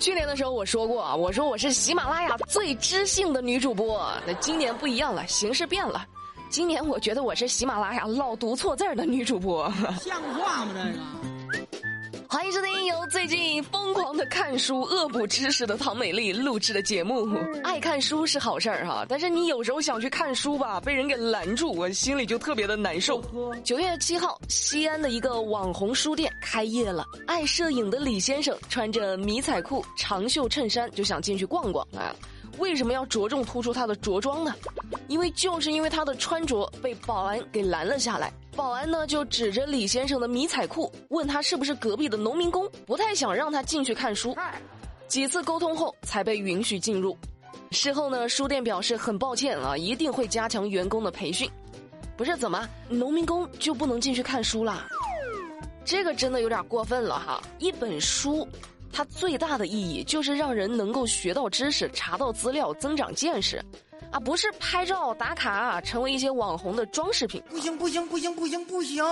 去年的时候我说过，我说我是喜马拉雅最知性的女主播。那今年不一样了，形势变了。今年我觉得我是喜马拉雅老读错字儿的女主播。像话吗？这个。欢迎收听由最近疯狂的看书、恶补知识的唐美丽录制的节目。爱看书是好事儿哈，但是你有时候想去看书吧，被人给拦住，我心里就特别的难受。九月七号，西安的一个网红书店开业了。爱摄影的李先生穿着迷彩裤、长袖衬衫就想进去逛逛啊。为什么要着重突出他的着装呢？因为就是因为他的穿着被保安给拦了下来。保安呢就指着李先生的迷彩裤，问他是不是隔壁的农民工，不太想让他进去看书。几次沟通后才被允许进入。事后呢，书店表示很抱歉啊，一定会加强员工的培训。不是怎么，农民工就不能进去看书啦？这个真的有点过分了哈！一本书。它最大的意义就是让人能够学到知识、查到资料、增长见识，啊，不是拍照打卡，成为一些网红的装饰品。不行不行不行不行不行！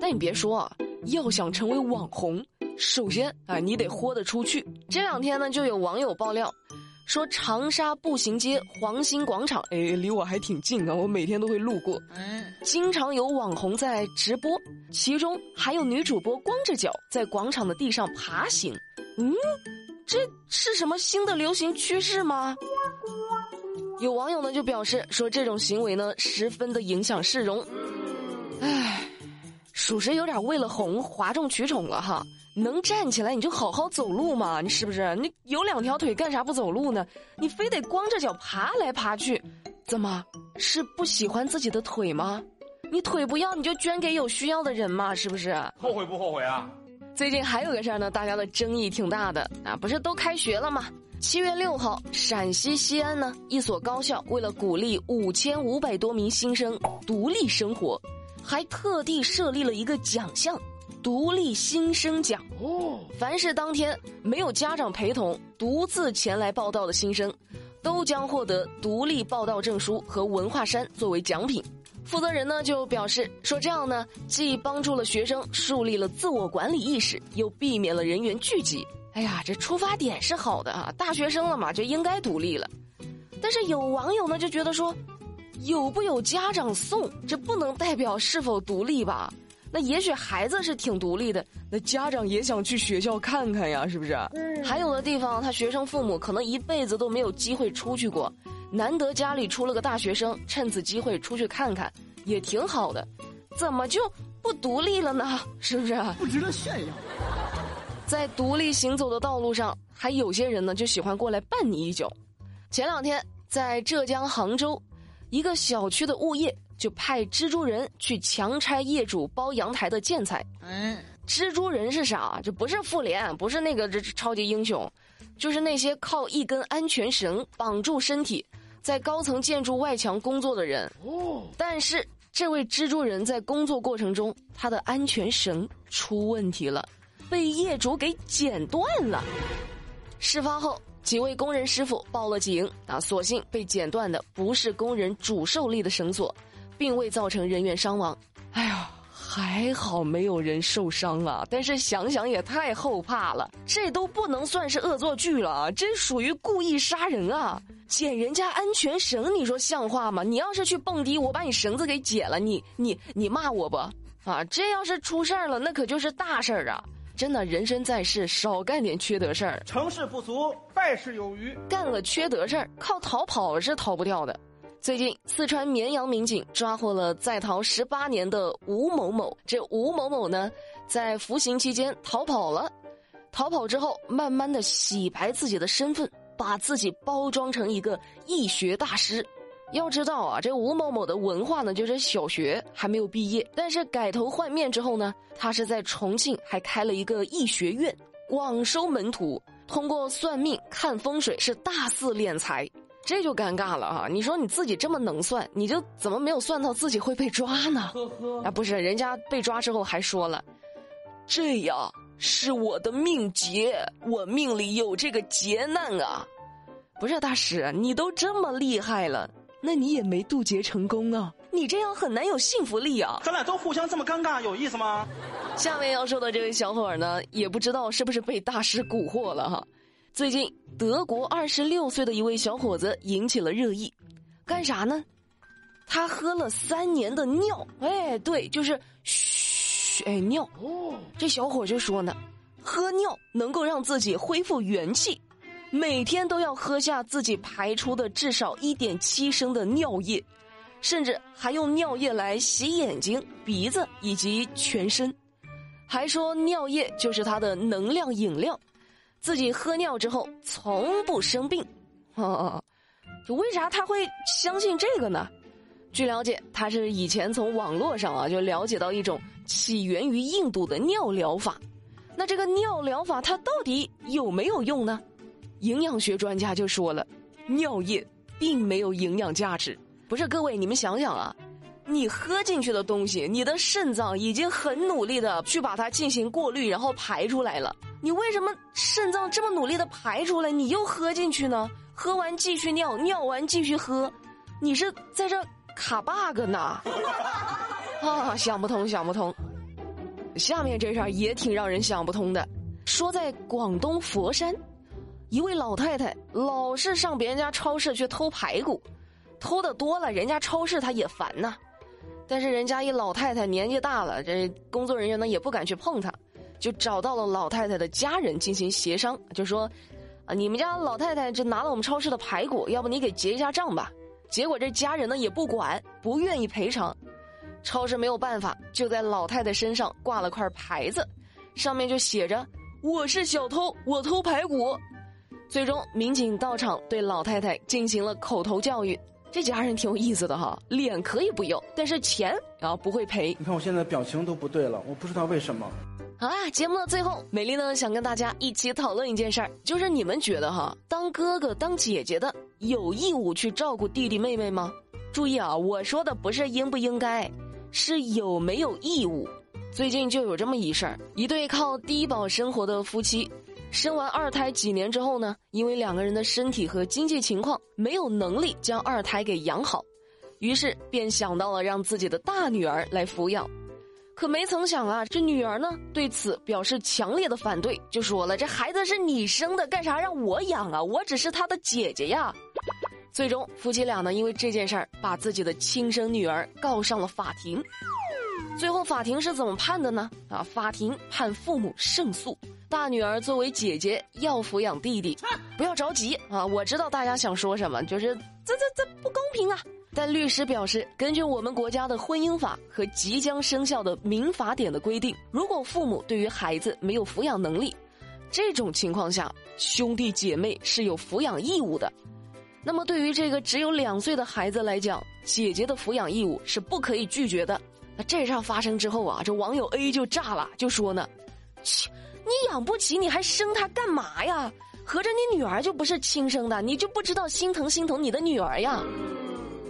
但你别说啊，要想成为网红，首先啊，你得豁得出去。这两天呢，就有网友爆料，说长沙步行街黄兴广场，哎，离我还挺近啊，我每天都会路过。嗯，经常有网红在直播，其中还有女主播光着脚在广场的地上爬行。嗯，这是什么新的流行趋势吗？有网友呢就表示说，这种行为呢十分的影响市容。唉，属实有点为了红哗众取宠了哈。能站起来你就好好走路嘛，你是不是？你有两条腿干啥不走路呢？你非得光着脚爬来爬去，怎么是不喜欢自己的腿吗？你腿不要你就捐给有需要的人嘛，是不是？后悔不后悔啊？最近还有个事儿呢，大家的争议挺大的啊，不是都开学了吗？七月六号，陕西西安呢，一所高校为了鼓励五千五百多名新生独立生活，还特地设立了一个奖项——独立新生奖。哦，凡是当天没有家长陪同、独自前来报道的新生，都将获得独立报道证书和文化衫作为奖品。负责人呢就表示说，这样呢既帮助了学生树立了自我管理意识，又避免了人员聚集。哎呀，这出发点是好的啊，大学生了嘛就应该独立了。但是有网友呢就觉得说，有不有家长送，这不能代表是否独立吧？那也许孩子是挺独立的，那家长也想去学校看看呀，是不是？嗯还有的地方，他学生父母可能一辈子都没有机会出去过。难得家里出了个大学生，趁此机会出去看看，也挺好的。怎么就不独立了呢？是不是？不值得炫耀。在独立行走的道路上，还有些人呢，就喜欢过来绊你一脚。前两天在浙江杭州，一个小区的物业就派蜘蛛人去强拆业主包阳台的建材。嗯，蜘蛛人是啥？这不是复联，不是那个这超级英雄。就是那些靠一根安全绳绑住身体，在高层建筑外墙工作的人。哦，但是这位蜘蛛人在工作过程中，他的安全绳出问题了，被业主给剪断了。事发后，几位工人师傅报了警，啊，所幸被剪断的不是工人主受力的绳索，并未造成人员伤亡。哎呀。还好没有人受伤啊，但是想想也太后怕了。这都不能算是恶作剧了，这属于故意杀人啊！剪人家安全绳，你说像话吗？你要是去蹦迪，我把你绳子给解了，你你你骂我不？啊，这要是出事儿了，那可就是大事儿啊！真的，人生在世，少干点缺德事儿。成事不足，败事有余。干了缺德事儿，靠逃跑是逃不掉的。最近，四川绵阳民警抓获了在逃十八年的吴某某。这吴某某呢，在服刑期间逃跑了，逃跑之后，慢慢的洗白自己的身份，把自己包装成一个易学大师。要知道啊，这吴某某的文化呢，就是小学还没有毕业，但是改头换面之后呢，他是在重庆还开了一个易学院，广收门徒，通过算命、看风水，是大肆敛财。这就尴尬了啊！你说你自己这么能算，你就怎么没有算到自己会被抓呢？呵呵，啊，不是，人家被抓之后还说了，这呀是我的命劫，我命里有这个劫难啊！不是大师，你都这么厉害了，那你也没渡劫成功啊！你这样很难有幸福力啊！咱俩都互相这么尴尬，有意思吗？下面要说的这位小伙呢，也不知道是不是被大师蛊惑了哈。最近，德国二十六岁的一位小伙子引起了热议，干啥呢？他喝了三年的尿，哎，对，就是嘘，哎，尿。哦，这小伙就说呢，喝尿能够让自己恢复元气，每天都要喝下自己排出的至少一点七升的尿液，甚至还用尿液来洗眼睛、鼻子以及全身，还说尿液就是他的能量饮料，自己喝尿之后从不生病。哦，就为啥他会相信这个呢？据了解，他是以前从网络上啊就了解到一种起源于印度的尿疗法。那这个尿疗法它到底有没有用呢？营养学专家就说了，尿液并没有营养价值。不是各位，你们想想啊，你喝进去的东西，你的肾脏已经很努力的去把它进行过滤，然后排出来了。你为什么肾脏这么努力的排出来，你又喝进去呢？喝完继续尿，尿完继续喝，你是在这？卡 bug 呢？啊，想不通，想不通。下面这事儿也挺让人想不通的。说在广东佛山，一位老太太老是上别人家超市去偷排骨，偷的多了，人家超市他也烦呐。但是人家一老太太年纪大了，这工作人员呢也不敢去碰她，就找到了老太太的家人进行协商，就说：“啊，你们家老太太这拿了我们超市的排骨，要不你给结一下账吧。”结果这家人呢也不管，不愿意赔偿，超市没有办法，就在老太太身上挂了块牌子，上面就写着“我是小偷，我偷排骨”。最终，民警到场对老太太进行了口头教育。这家人挺有意思的哈，脸可以不要，但是钱啊不会赔。你看我现在表情都不对了，我不知道为什么。好啦，节目的最后，美丽呢想跟大家一起讨论一件事儿，就是你们觉得哈，当哥哥当姐姐的有义务去照顾弟弟妹妹吗？注意啊，我说的不是应不应该，是有没有义务。最近就有这么一事儿，一对靠低保生活的夫妻，生完二胎几年之后呢，因为两个人的身体和经济情况没有能力将二胎给养好，于是便想到了让自己的大女儿来抚养。可没曾想啊，这女儿呢对此表示强烈的反对，就说了：“这孩子是你生的，干啥让我养啊？我只是他的姐姐呀。”最终，夫妻俩呢因为这件事儿，把自己的亲生女儿告上了法庭。最后，法庭是怎么判的呢？啊，法庭判父母胜诉，大女儿作为姐姐要抚养弟弟。不要着急啊，我知道大家想说什么，就是这这这不公平啊。但律师表示，根据我们国家的婚姻法和即将生效的民法典的规定，如果父母对于孩子没有抚养能力，这种情况下，兄弟姐妹是有抚养义务的。那么，对于这个只有两岁的孩子来讲，姐姐的抚养义务是不可以拒绝的。那这事发生之后啊，这网友 A 就炸了，就说呢：“切，你养不起，你还生他干嘛呀？合着你女儿就不是亲生的，你就不知道心疼心疼你的女儿呀？”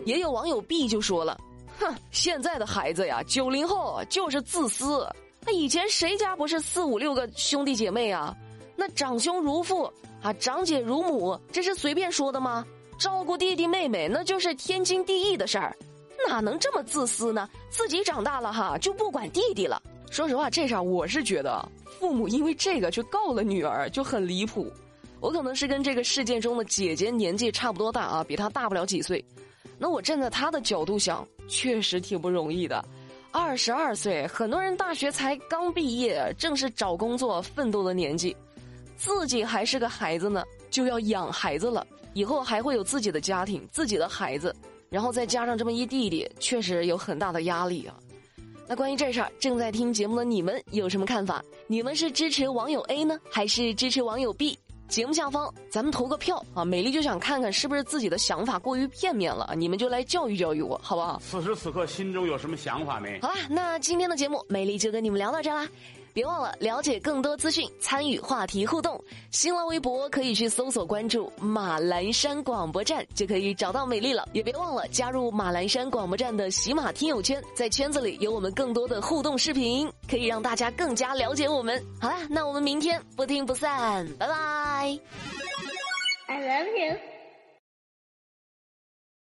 也有网友 B 就说了：“哼，现在的孩子呀，九零后就是自私。那以前谁家不是四五六个兄弟姐妹啊？那长兄如父啊，长姐如母，这是随便说的吗？照顾弟弟妹妹那就是天经地义的事儿，哪能这么自私呢？自己长大了哈就不管弟弟了。说实话，这事儿我是觉得父母因为这个去告了女儿就很离谱。我可能是跟这个事件中的姐姐年纪差不多大啊，比她大不了几岁。”那我站在她的角度想，确实挺不容易的。二十二岁，很多人大学才刚毕业，正是找工作奋斗的年纪，自己还是个孩子呢，就要养孩子了。以后还会有自己的家庭、自己的孩子，然后再加上这么一弟弟，确实有很大的压力啊。那关于这事儿，正在听节目的你们有什么看法？你们是支持网友 A 呢，还是支持网友 B？节目下方，咱们投个票啊！美丽就想看看是不是自己的想法过于片面了，你们就来教育教育我，好不好？此时此刻心中有什么想法没？好啦，那今天的节目，美丽就跟你们聊到这啦。别忘了了解更多资讯，参与话题互动。新浪微博可以去搜索关注马栏山广播站，就可以找到美丽了。也别忘了加入马栏山广播站的喜马听友圈，在圈子里有我们更多的互动视频，可以让大家更加了解我们。好啦，那我们明天不听不散，拜拜。I love you.